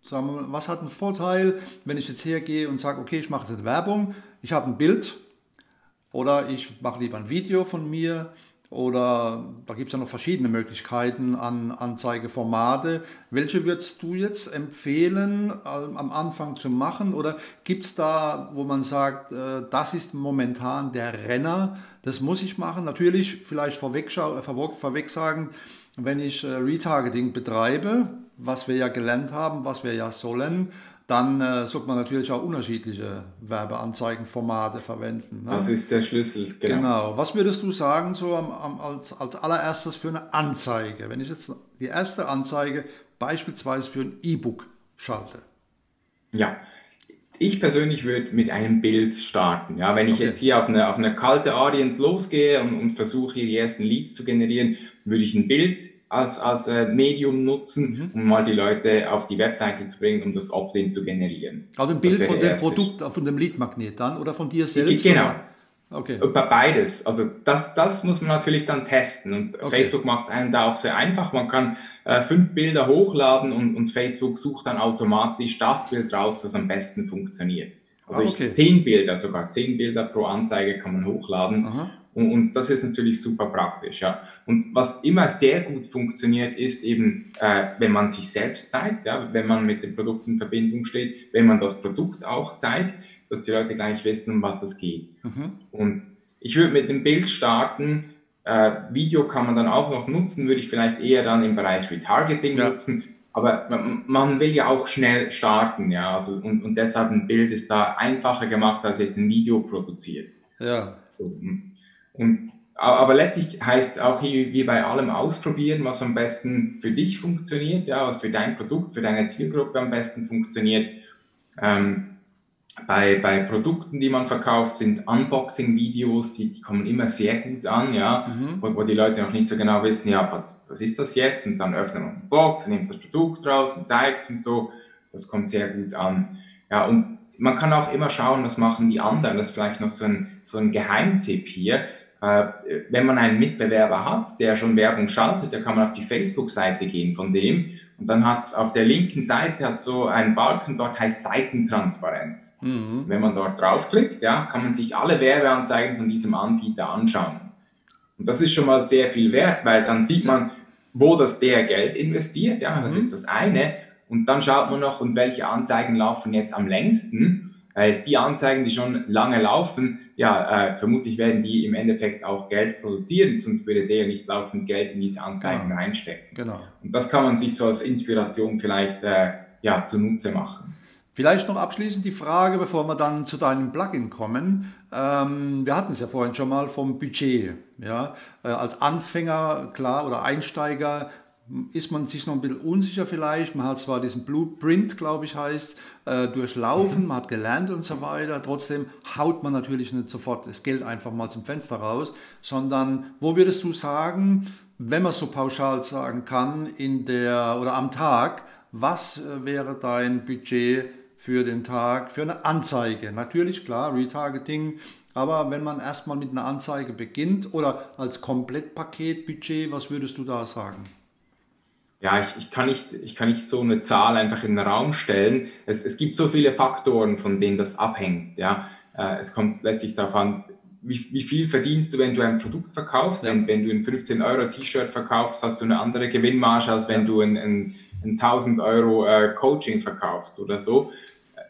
sagen wir, was hat einen Vorteil, wenn ich jetzt hergehe und sage, okay, ich mache jetzt Werbung, ich habe ein Bild oder ich mache lieber ein Video von mir oder da gibt es ja noch verschiedene Möglichkeiten an Anzeigeformate. Welche würdest du jetzt empfehlen, am Anfang zu machen? Oder gibt es da, wo man sagt, äh, das ist momentan der Renner, das muss ich machen? Natürlich, vielleicht vorweg, vorweg sagen, wenn ich äh, Retargeting betreibe, was wir ja gelernt haben, was wir ja sollen, dann äh, sollte man natürlich auch unterschiedliche Werbeanzeigenformate verwenden. Ne? Das ist der Schlüssel, genau. genau. Was würdest du sagen, so am, am, als, als allererstes für eine Anzeige? Wenn ich jetzt die erste Anzeige beispielsweise für ein E-Book schalte. Ja, ich persönlich würde mit einem Bild starten. Ja, wenn ich okay. jetzt hier auf eine, auf eine kalte Audience losgehe und, und versuche, hier die ersten Leads zu generieren, würde ich ein Bild als, als äh, Medium nutzen, mhm. um mal die Leute auf die Webseite zu bringen, um das Opt-in zu generieren. Also ein Bild von dem Produkt, von dem Lead-Magnet dann oder von dir selbst? Genau. Okay. Beides. Also das, das muss man natürlich dann testen. Und okay. Facebook macht es einem da auch sehr einfach. Man kann äh, fünf Bilder hochladen und, und Facebook sucht dann automatisch das Bild raus, das am besten funktioniert. Also ah, okay. ich, zehn Bilder, sogar zehn Bilder pro Anzeige kann man hochladen. Aha. Und, und, das ist natürlich super praktisch. Ja. Und was immer sehr gut funktioniert, ist eben, äh, wenn man sich selbst zeigt, ja, wenn man mit dem Produkt in Verbindung steht, wenn man das Produkt auch zeigt, dass die Leute gleich wissen, um was es geht. Mhm. Und ich würde mit dem Bild starten. Äh, Video kann man dann auch noch nutzen, würde ich vielleicht eher dann im Bereich Retargeting ja. nutzen. Aber man, man, will ja auch schnell starten, ja. Also, und, und deshalb ein Bild ist da einfacher gemacht, als jetzt ein Video produziert. Ja. So, hm. Und, aber letztlich heißt es auch hier wie bei allem ausprobieren, was am besten für dich funktioniert, ja, was für dein Produkt, für deine Zielgruppe am besten funktioniert. Ähm, bei, bei Produkten, die man verkauft, sind Unboxing-Videos, die, die, kommen immer sehr gut an, ja, mhm. wo, wo, die Leute noch nicht so genau wissen, ja, was, was ist das jetzt? Und dann öffnet man die Box und nimmt das Produkt raus und zeigt und so. Das kommt sehr gut an. Ja, und man kann auch immer schauen, was machen die anderen. Das ist vielleicht noch so ein, so ein Geheimtipp hier. Äh, wenn man einen Mitbewerber hat, der schon Werbung schaltet, dann kann man auf die Facebook-Seite gehen von dem und dann hat es auf der linken Seite hat so einen Balken, dort heißt Seitentransparenz. Mhm. Wenn man dort draufklickt, ja, kann man sich alle Werbeanzeigen von diesem Anbieter anschauen. Und das ist schon mal sehr viel wert, weil dann sieht man, wo das der Geld investiert, ja, das mhm. ist das eine. Und dann schaut man noch, und welche Anzeigen laufen jetzt am längsten weil die Anzeigen, die schon lange laufen, ja, äh, vermutlich werden die im Endeffekt auch Geld produzieren, sonst würde der nicht laufend Geld in diese Anzeigen genau. reinstecken. Genau. Und das kann man sich so als Inspiration vielleicht äh, ja, zunutze machen. Vielleicht noch abschließend die Frage, bevor wir dann zu deinem Plugin kommen. Ähm, wir hatten es ja vorhin schon mal vom Budget. Ja? Äh, als Anfänger, klar, oder Einsteiger ist man sich noch ein bisschen unsicher vielleicht. Man hat zwar diesen Blueprint, glaube ich, heißt, äh, durchlaufen, man hat gelernt und so weiter. Trotzdem haut man natürlich nicht sofort das Geld einfach mal zum Fenster raus, sondern wo würdest du sagen, wenn man so pauschal sagen kann, in der oder am Tag, was äh, wäre dein Budget für den Tag für eine Anzeige? Natürlich, klar, Retargeting, aber wenn man erstmal mit einer Anzeige beginnt oder als Komplettpaketbudget, was würdest du da sagen? Ja, ich, ich, kann nicht, ich kann nicht so eine Zahl einfach in den Raum stellen. Es, es gibt so viele Faktoren, von denen das abhängt. Ja. Äh, es kommt letztlich darauf an, wie, wie viel verdienst du, wenn du ein Produkt verkaufst. Ja. Wenn, wenn du ein 15 Euro T-Shirt verkaufst, hast du eine andere Gewinnmarge, als wenn ja. du ein, ein, ein 1000 Euro äh, Coaching verkaufst oder so.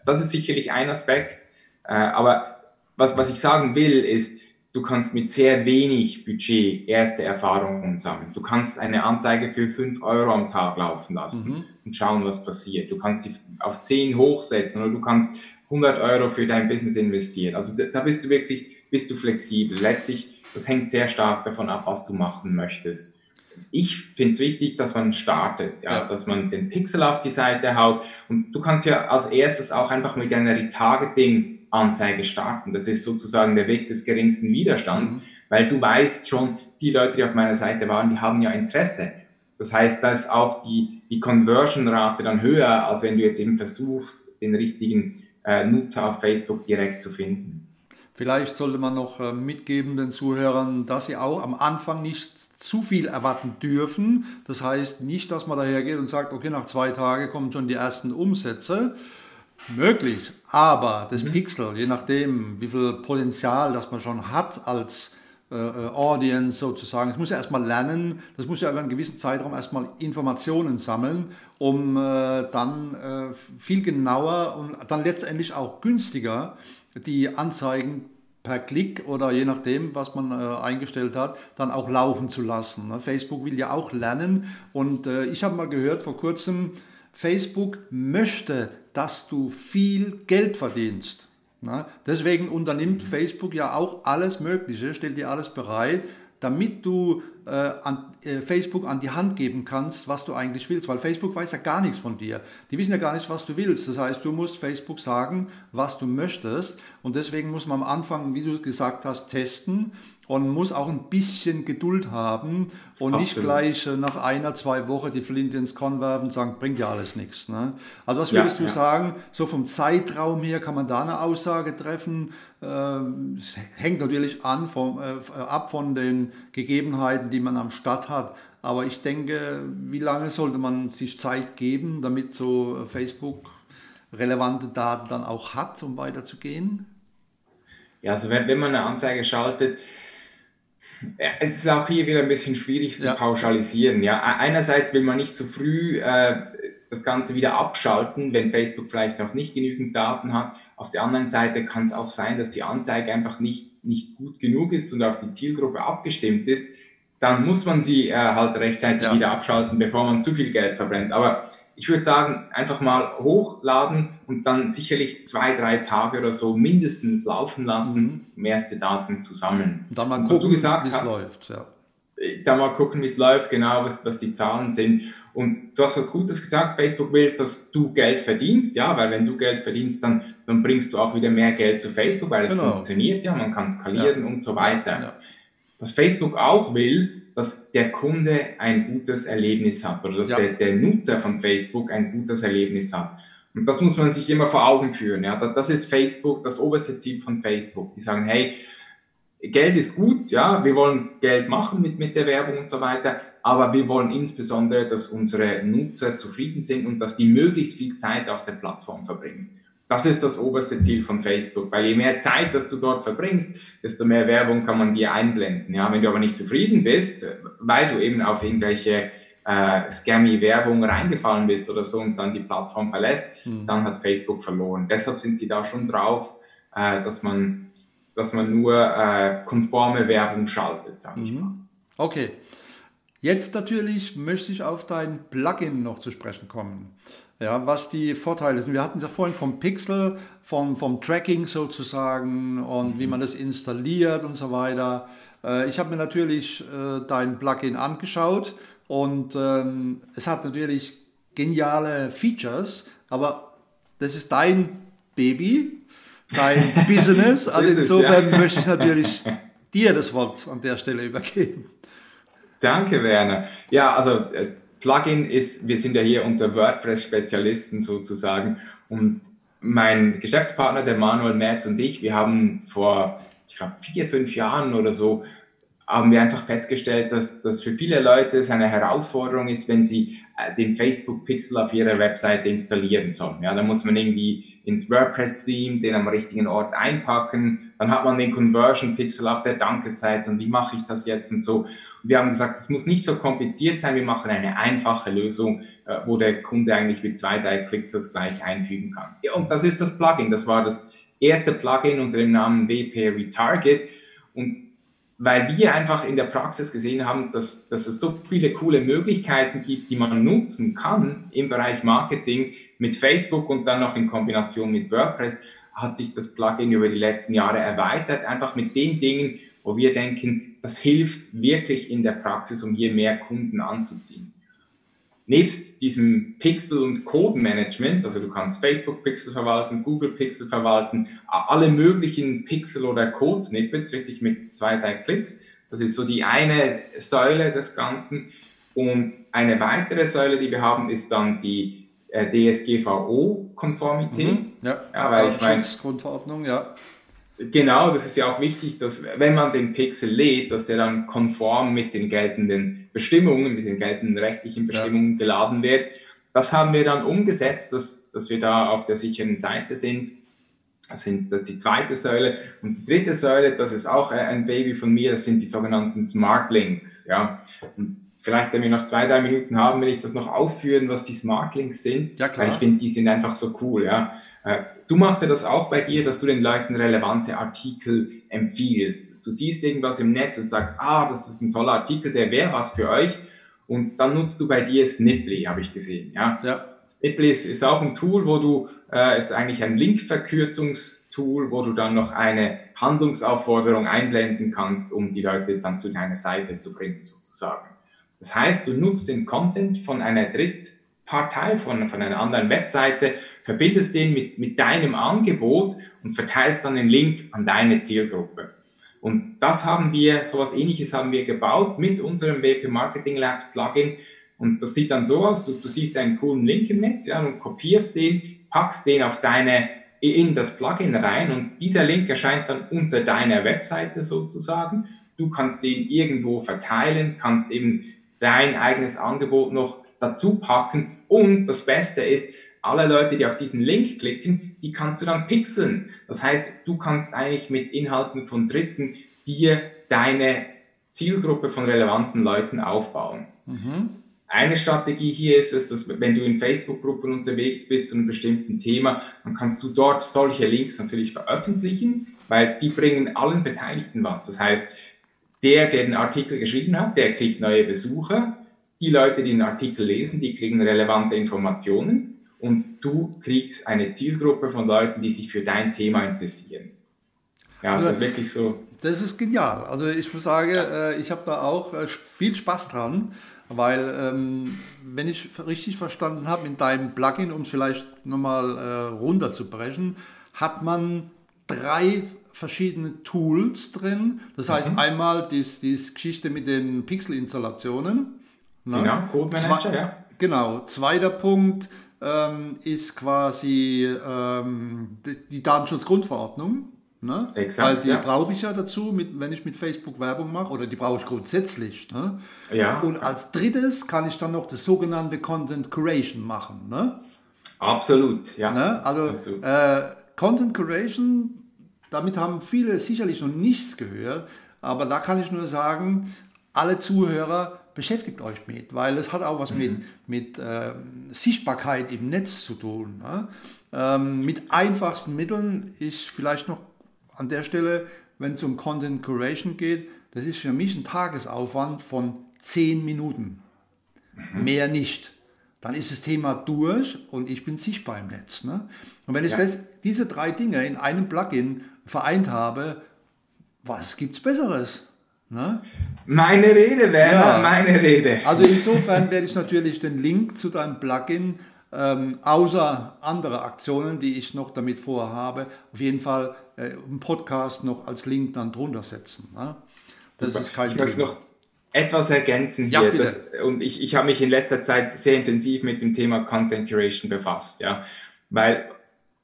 Das ist sicherlich ein Aspekt. Äh, aber was, was ich sagen will, ist, du kannst mit sehr wenig Budget erste Erfahrungen sammeln. Du kannst eine Anzeige für 5 Euro am Tag laufen lassen mhm. und schauen, was passiert. Du kannst sie auf 10 hochsetzen oder du kannst 100 Euro für dein Business investieren. Also da, da bist du wirklich, bist du flexibel. Letztlich, das hängt sehr stark davon ab, was du machen möchtest. Ich finde es wichtig, dass man startet, ja, ja, dass man den Pixel auf die Seite haut und du kannst ja als erstes auch einfach mit einer Retargeting Anzeige starten. Das ist sozusagen der Weg des geringsten Widerstands, mhm. weil du weißt schon, die Leute, die auf meiner Seite waren, die haben ja Interesse. Das heißt, da ist auch die, die Conversion-Rate dann höher, als wenn du jetzt eben versuchst, den richtigen äh, Nutzer auf Facebook direkt zu finden. Vielleicht sollte man noch äh, mitgeben den Zuhörern, dass sie auch am Anfang nicht zu viel erwarten dürfen. Das heißt nicht, dass man dahergeht und sagt, okay, nach zwei Tagen kommen schon die ersten Umsätze, Möglich, aber das mhm. Pixel, je nachdem, wie viel Potenzial das man schon hat als äh, äh Audience sozusagen, das muss ja erstmal lernen, das muss ja über einen gewissen Zeitraum erstmal Informationen sammeln, um äh, dann äh, viel genauer und dann letztendlich auch günstiger die Anzeigen per Klick oder je nachdem, was man äh, eingestellt hat, dann auch laufen zu lassen. Ne? Facebook will ja auch lernen und äh, ich habe mal gehört vor kurzem, Facebook möchte dass du viel Geld verdienst. Na, deswegen unternimmt Facebook ja auch alles Mögliche, stellt dir alles bereit, damit du äh, an, äh, Facebook an die Hand geben kannst, was du eigentlich willst. Weil Facebook weiß ja gar nichts von dir. Die wissen ja gar nicht, was du willst. Das heißt, du musst Facebook sagen, was du möchtest. Und deswegen muss man am Anfang, wie du gesagt hast, testen und muss auch ein bisschen Geduld haben und Absolut. nicht gleich äh, nach einer, zwei Wochen die Flinte ins Korn werfen und sagen, bringt ja alles nichts. Ne? Also was würdest ja, du ja. sagen, so vom Zeitraum her kann man da eine Aussage treffen? Ähm, es hängt natürlich an vom, äh, ab von den Gegebenheiten, die man am Start hat. Aber ich denke, wie lange sollte man sich Zeit geben, damit so Facebook relevante Daten dann auch hat, um weiterzugehen? Ja, also wenn, wenn man eine Anzeige schaltet, es ist auch hier wieder ein bisschen schwierig zu ja. pauschalisieren. Ja, einerseits will man nicht zu früh äh, das Ganze wieder abschalten, wenn Facebook vielleicht noch nicht genügend Daten hat. Auf der anderen Seite kann es auch sein, dass die Anzeige einfach nicht, nicht gut genug ist und auf die Zielgruppe abgestimmt ist. Dann muss man sie äh, halt rechtzeitig ja. wieder abschalten, bevor man zu viel Geld verbrennt. Aber ich würde sagen, einfach mal hochladen und dann sicherlich zwei, drei Tage oder so mindestens laufen lassen, mhm. um erste Daten zu sammeln. Und dann mal gucken, wie es läuft. Ja. Äh, dann mal gucken, wie es läuft, genau, was, was die Zahlen sind. Und du hast was Gutes gesagt, Facebook will, dass du Geld verdienst, ja, weil wenn du Geld verdienst, dann, dann bringst du auch wieder mehr Geld zu Facebook, weil es genau. funktioniert ja, man kann skalieren ja. und so weiter. Ja. Was Facebook auch will, dass der Kunde ein gutes Erlebnis hat oder dass ja. der, der, Nutzer von Facebook ein gutes Erlebnis hat. Und das muss man sich immer vor Augen führen. Ja, das ist Facebook, das oberste Ziel von Facebook. Die sagen, hey, Geld ist gut, ja, wir wollen Geld machen mit, mit der Werbung und so weiter, aber wir wollen insbesondere, dass unsere Nutzer zufrieden sind und dass die möglichst viel Zeit auf der Plattform verbringen. Das ist das oberste Ziel von Facebook, weil je mehr Zeit, dass du dort verbringst, desto mehr Werbung kann man dir einblenden. Ja, wenn du aber nicht zufrieden bist, weil du eben auf irgendwelche äh, scammy Werbung reingefallen bist oder so und dann die Plattform verlässt, mhm. dann hat Facebook verloren. Deshalb sind sie da schon drauf, äh, dass man, dass man nur äh, konforme Werbung schaltet, sag ich mhm. mal. Okay. Jetzt natürlich möchte ich auf dein Plugin noch zu sprechen kommen ja, was die Vorteile sind. Wir hatten ja vorhin vom Pixel, vom, vom Tracking sozusagen und wie man das installiert und so weiter. Äh, ich habe mir natürlich äh, dein Plugin angeschaut Und ähm, es hat natürlich geniale Features, aber das ist dein Baby, dein Business. Also insofern ja. möchte ich natürlich dir das Wort an der Stelle übergeben. Danke, Werner. Ja, also äh, Plugin ist, wir sind ja hier unter WordPress-Spezialisten sozusagen und mein Geschäftspartner, der Manuel Merz und ich, wir haben vor, ich glaube, vier, fünf Jahren oder so, haben wir einfach festgestellt, dass das für viele Leute es eine Herausforderung ist, wenn sie äh, den Facebook Pixel auf ihrer Webseite installieren sollen. Ja, da muss man irgendwie ins WordPress-Theme den am richtigen Ort einpacken. Dann hat man den Conversion Pixel auf der Dankesseite und wie mache ich das jetzt und so. Und wir haben gesagt, es muss nicht so kompliziert sein. Wir machen eine einfache Lösung, äh, wo der Kunde eigentlich mit zwei, drei Klicks das gleich einfügen kann. Ja, und das ist das Plugin. Das war das erste Plugin unter dem Namen WP Retarget. Und weil wir einfach in der Praxis gesehen haben, dass, dass es so viele coole Möglichkeiten gibt, die man nutzen kann im Bereich Marketing mit Facebook und dann noch in Kombination mit WordPress, hat sich das Plugin über die letzten Jahre erweitert, einfach mit den Dingen, wo wir denken, das hilft wirklich in der Praxis, um hier mehr Kunden anzuziehen nebst diesem Pixel- und Code-Management, also du kannst Facebook-Pixel verwalten, Google-Pixel verwalten, alle möglichen Pixel- oder Code-Snippets, wirklich mit zwei, drei Klicks. Das ist so die eine Säule des Ganzen. Und eine weitere Säule, die wir haben, ist dann die äh, DSGVO-Konformität. Mhm, ja, ja, weil ich meine, Grundverordnung, ja. Genau, das ist ja auch wichtig, dass wenn man den Pixel lädt, dass der dann konform mit den geltenden Bestimmungen, mit den geltenden rechtlichen Bestimmungen ja. geladen wird. Das haben wir dann umgesetzt, dass, dass wir da auf der sicheren Seite sind. Das, sind. das ist die zweite Säule. Und die dritte Säule, das ist auch ein Baby von mir, das sind die sogenannten Smart Links. Ja. Und vielleicht, wenn wir noch zwei, drei Minuten haben, will ich das noch ausführen, was die Smart Links sind. Ja, klar. Weil ich finde, die sind einfach so cool. Ja. Äh, du machst ja das auch bei dir, dass du den Leuten relevante Artikel empfiehlst. Du siehst irgendwas im Netz und sagst, ah, das ist ein toller Artikel, der wäre was für euch. Und dann nutzt du bei dir Sniply, habe ich gesehen. Ja. ja. Sniply ist, ist auch ein Tool, wo du, äh, ist eigentlich ein Linkverkürzungstool, wo du dann noch eine Handlungsaufforderung einblenden kannst, um die Leute dann zu deiner Seite zu bringen, sozusagen. Das heißt, du nutzt den Content von einer Dritt- Partei von, von einer anderen Webseite, verbindest den mit, mit deinem Angebot und verteilst dann den Link an deine Zielgruppe. Und das haben wir, sowas ähnliches haben wir gebaut mit unserem WP Marketing Labs Plugin. Und das sieht dann so aus, du, du siehst einen coolen Link im Netz, ja, und kopierst den, packst den auf deine, in das Plugin rein und dieser Link erscheint dann unter deiner Webseite sozusagen. Du kannst den irgendwo verteilen, kannst eben dein eigenes Angebot noch dazu packen und das Beste ist, alle Leute, die auf diesen Link klicken, die kannst du dann pixeln. Das heißt, du kannst eigentlich mit Inhalten von Dritten dir deine Zielgruppe von relevanten Leuten aufbauen. Mhm. Eine Strategie hier ist es, dass wenn du in Facebook-Gruppen unterwegs bist zu einem bestimmten Thema, dann kannst du dort solche Links natürlich veröffentlichen, weil die bringen allen Beteiligten was. Das heißt, der, der den Artikel geschrieben hat, der kriegt neue Besucher, die Leute, die den Artikel lesen, die kriegen relevante Informationen und du kriegst eine Zielgruppe von Leuten, die sich für dein Thema interessieren. Ja, also, also wirklich so. Das ist genial. Also ich muss sagen, ja. Äh, ich habe da auch äh, viel Spaß dran, weil ähm, wenn ich richtig verstanden habe, in deinem Plugin, um es vielleicht nochmal äh, runterzubrechen, hat man drei verschiedene Tools drin. Das heißt mhm. einmal die, die Geschichte mit den Pixel-Installationen. Ne? Genau, Code Manager, ja. Genau, zweiter Punkt ähm, ist quasi ähm, die Datenschutzgrundverordnung. Ne? Exakt, Weil die ja. brauche ich ja dazu, mit, wenn ich mit Facebook Werbung mache, oder die brauche ich grundsätzlich. Ne? Ja. Und als drittes kann ich dann noch das sogenannte Content Curation machen. Ne? Absolut, ja. Ne? Also äh, Content Curation, damit haben viele sicherlich noch nichts gehört, aber da kann ich nur sagen, alle Zuhörer, beschäftigt euch mit, weil es hat auch was mhm. mit, mit äh, Sichtbarkeit im Netz zu tun. Ne? Ähm, mit einfachsten Mitteln ist vielleicht noch an der Stelle, wenn es um Content Curation geht, das ist für mich ein Tagesaufwand von 10 Minuten. Mhm. Mehr nicht. Dann ist das Thema durch und ich bin sichtbar im Netz. Ne? Und wenn ich ja. das, diese drei Dinge in einem Plugin vereint habe, was gibt es Besseres? Ne? Meine Rede, Werner, ja. meine Rede. Also insofern werde ich natürlich den Link zu deinem Plugin, ähm, außer andere Aktionen, die ich noch damit vorhabe, auf jeden Fall äh, im Podcast noch als Link dann drunter setzen. Ne? Das Super. ist kein ich möchte noch etwas ergänzen hier. Ja, das, und ich, ich habe mich in letzter Zeit sehr intensiv mit dem Thema Content Curation befasst, ja. Weil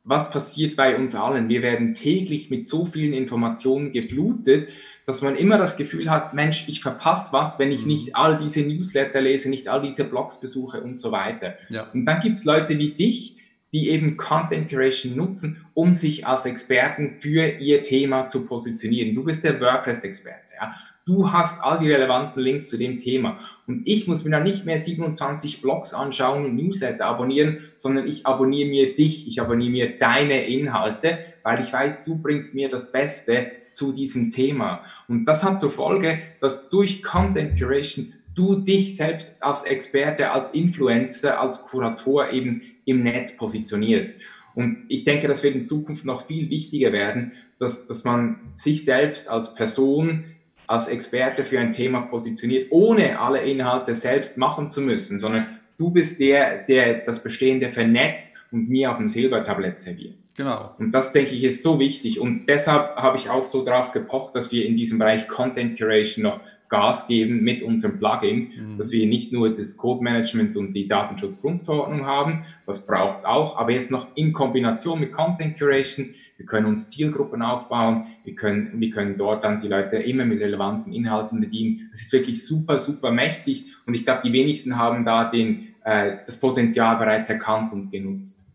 was passiert bei uns allen? Wir werden täglich mit so vielen Informationen geflutet, dass man immer das Gefühl hat, Mensch, ich verpasse was, wenn ich mhm. nicht all diese Newsletter lese, nicht all diese Blogs besuche und so weiter. Ja. Und dann gibt es Leute wie dich, die eben Content Curation nutzen, um sich als Experten für ihr Thema zu positionieren. Du bist der WordPress-Experte. Ja? Du hast all die relevanten Links zu dem Thema. Und ich muss mir dann nicht mehr 27 Blogs anschauen und Newsletter abonnieren, sondern ich abonniere mir dich, ich abonniere mir deine Inhalte, weil ich weiß, du bringst mir das Beste zu diesem Thema. Und das hat zur Folge, dass durch Content Curation du dich selbst als Experte, als Influencer, als Kurator eben im Netz positionierst. Und ich denke, das wird in Zukunft noch viel wichtiger werden, dass, dass man sich selbst als Person als Experte für ein Thema positioniert, ohne alle Inhalte selbst machen zu müssen, sondern du bist der, der das Bestehende vernetzt und mir auf dem Silbertablett serviert. Genau. Und das denke ich ist so wichtig und deshalb habe ich auch so drauf gepocht, dass wir in diesem Bereich Content Curation noch Gas geben mit unserem Plugin, mhm. dass wir nicht nur das Code Management und die Datenschutzgrundverordnung haben, das braucht es auch, aber jetzt noch in Kombination mit Content Curation wir können uns Zielgruppen aufbauen, wir können, wir können dort dann die Leute immer mit relevanten Inhalten bedienen. Das ist wirklich super, super mächtig und ich glaube, die wenigsten haben da den, äh, das Potenzial bereits erkannt und genutzt.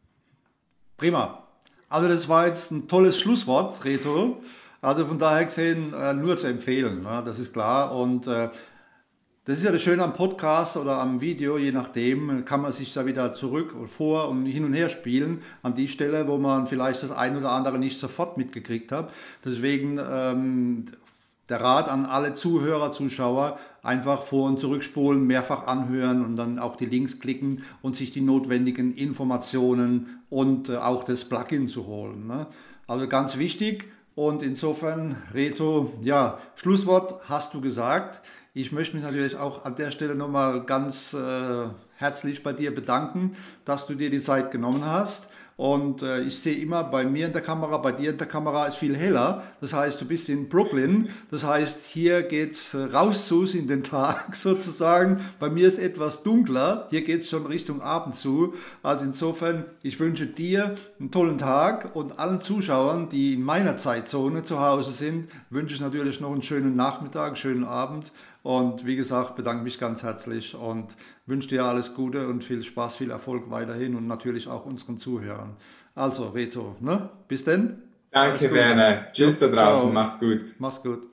Prima. Also das war jetzt ein tolles Schlusswort, Reto. Also von daher gesehen äh, nur zu empfehlen, ne? das ist klar. Und äh, das ist ja das Schöne am Podcast oder am Video, je nachdem, kann man sich da wieder zurück und vor und hin und her spielen an die Stelle, wo man vielleicht das ein oder andere nicht sofort mitgekriegt hat. Deswegen ähm, der Rat an alle Zuhörer, Zuschauer, einfach vor- und zurückspulen, mehrfach anhören und dann auch die Links klicken und sich die notwendigen Informationen und äh, auch das Plugin zu holen. Ne? Also ganz wichtig und insofern, Reto, ja, Schlusswort hast du gesagt. Ich möchte mich natürlich auch an der Stelle nochmal ganz äh, herzlich bei dir bedanken, dass du dir die Zeit genommen hast. Und äh, ich sehe immer bei mir in der Kamera, bei dir in der Kamera ist viel heller. Das heißt, du bist in Brooklyn. Das heißt, hier geht es raus zu in den Tag sozusagen. Bei mir ist etwas dunkler. Hier geht es schon Richtung Abend zu. Also insofern, ich wünsche dir einen tollen Tag und allen Zuschauern, die in meiner Zeitzone zu Hause sind, wünsche ich natürlich noch einen schönen Nachmittag, einen schönen Abend. Und wie gesagt, bedanke mich ganz herzlich und wünsche dir alles Gute und viel Spaß, viel Erfolg weiterhin und natürlich auch unseren Zuhörern. Also, Reto, ne? bis denn. Danke, Werner. Tschüss da draußen. Ciao. Macht's gut. Mach's gut.